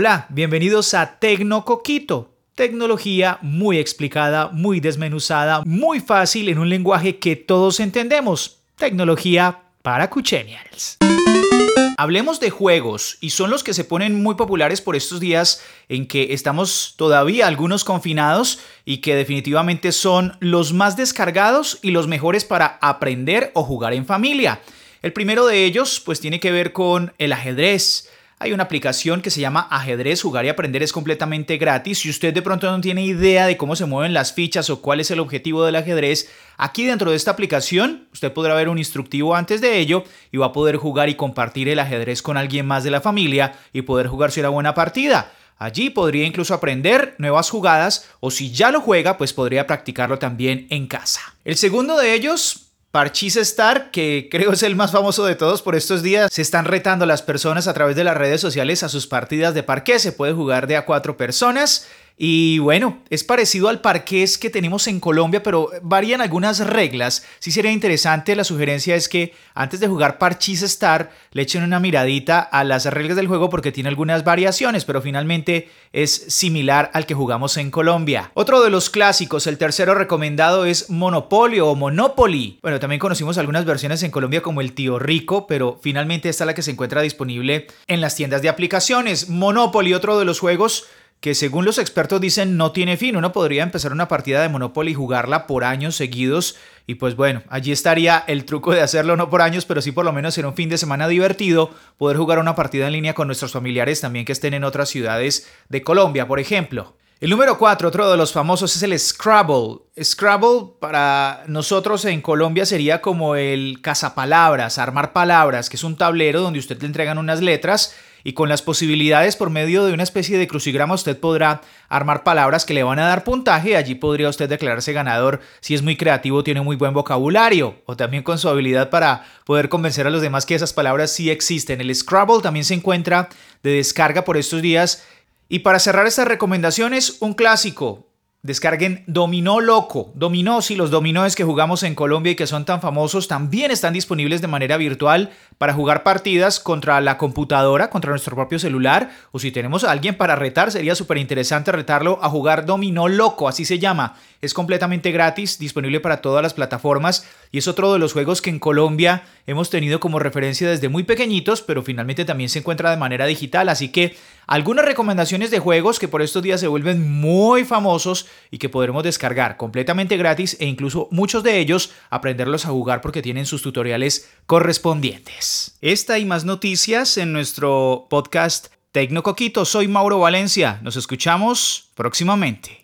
Hola, bienvenidos a Tecnocoquito. Tecnología muy explicada, muy desmenuzada, muy fácil en un lenguaje que todos entendemos. Tecnología para Cuchenials. Hablemos de juegos y son los que se ponen muy populares por estos días en que estamos todavía algunos confinados y que definitivamente son los más descargados y los mejores para aprender o jugar en familia. El primero de ellos pues tiene que ver con el ajedrez. Hay una aplicación que se llama Ajedrez Jugar y Aprender, es completamente gratis. Si usted de pronto no tiene idea de cómo se mueven las fichas o cuál es el objetivo del ajedrez, aquí dentro de esta aplicación usted podrá ver un instructivo antes de ello y va a poder jugar y compartir el ajedrez con alguien más de la familia y poder jugarse una buena partida. Allí podría incluso aprender nuevas jugadas o si ya lo juega, pues podría practicarlo también en casa. El segundo de ellos Parchís Star, que creo es el más famoso de todos por estos días, se están retando las personas a través de las redes sociales a sus partidas de parqué. Se puede jugar de a cuatro personas y bueno, es parecido al parqués que tenemos en Colombia, pero varían algunas reglas. Si sería interesante, la sugerencia es que antes de jugar Parchís Star, le echen una miradita a las reglas del juego porque tiene algunas variaciones, pero finalmente es similar al que jugamos en Colombia. Otro de los clásicos, el tercero recomendado es Monopolio o Monopoly. Bueno, también conocimos algunas versiones en Colombia como el Tío Rico, pero finalmente esta es la que se encuentra disponible en las tiendas de aplicaciones. Monopoly, otro de los juegos que según los expertos dicen no tiene fin. Uno podría empezar una partida de Monopoly y jugarla por años seguidos y pues bueno, allí estaría el truco de hacerlo no por años, pero sí por lo menos en un fin de semana divertido, poder jugar una partida en línea con nuestros familiares también que estén en otras ciudades de Colombia, por ejemplo. El número 4, otro de los famosos, es el Scrabble. Scrabble para nosotros en Colombia sería como el cazapalabras, armar palabras, que es un tablero donde usted le entregan unas letras y con las posibilidades por medio de una especie de crucigrama usted podrá armar palabras que le van a dar puntaje allí podría usted declararse ganador si es muy creativo, tiene muy buen vocabulario o también con su habilidad para poder convencer a los demás que esas palabras sí existen. El Scrabble también se encuentra de descarga por estos días y para cerrar estas recomendaciones, un clásico, Descarguen Dominó Loco. Dominó, si los dominóes que jugamos en Colombia y que son tan famosos también están disponibles de manera virtual para jugar partidas contra la computadora, contra nuestro propio celular, o si tenemos a alguien para retar, sería súper interesante retarlo a jugar Dominó Loco, así se llama. Es completamente gratis, disponible para todas las plataformas y es otro de los juegos que en Colombia hemos tenido como referencia desde muy pequeñitos, pero finalmente también se encuentra de manera digital, así que algunas recomendaciones de juegos que por estos días se vuelven muy famosos y que podremos descargar completamente gratis e incluso muchos de ellos aprenderlos a jugar porque tienen sus tutoriales correspondientes. Esta y más noticias en nuestro podcast Tecnocoquito. Soy Mauro Valencia. Nos escuchamos próximamente.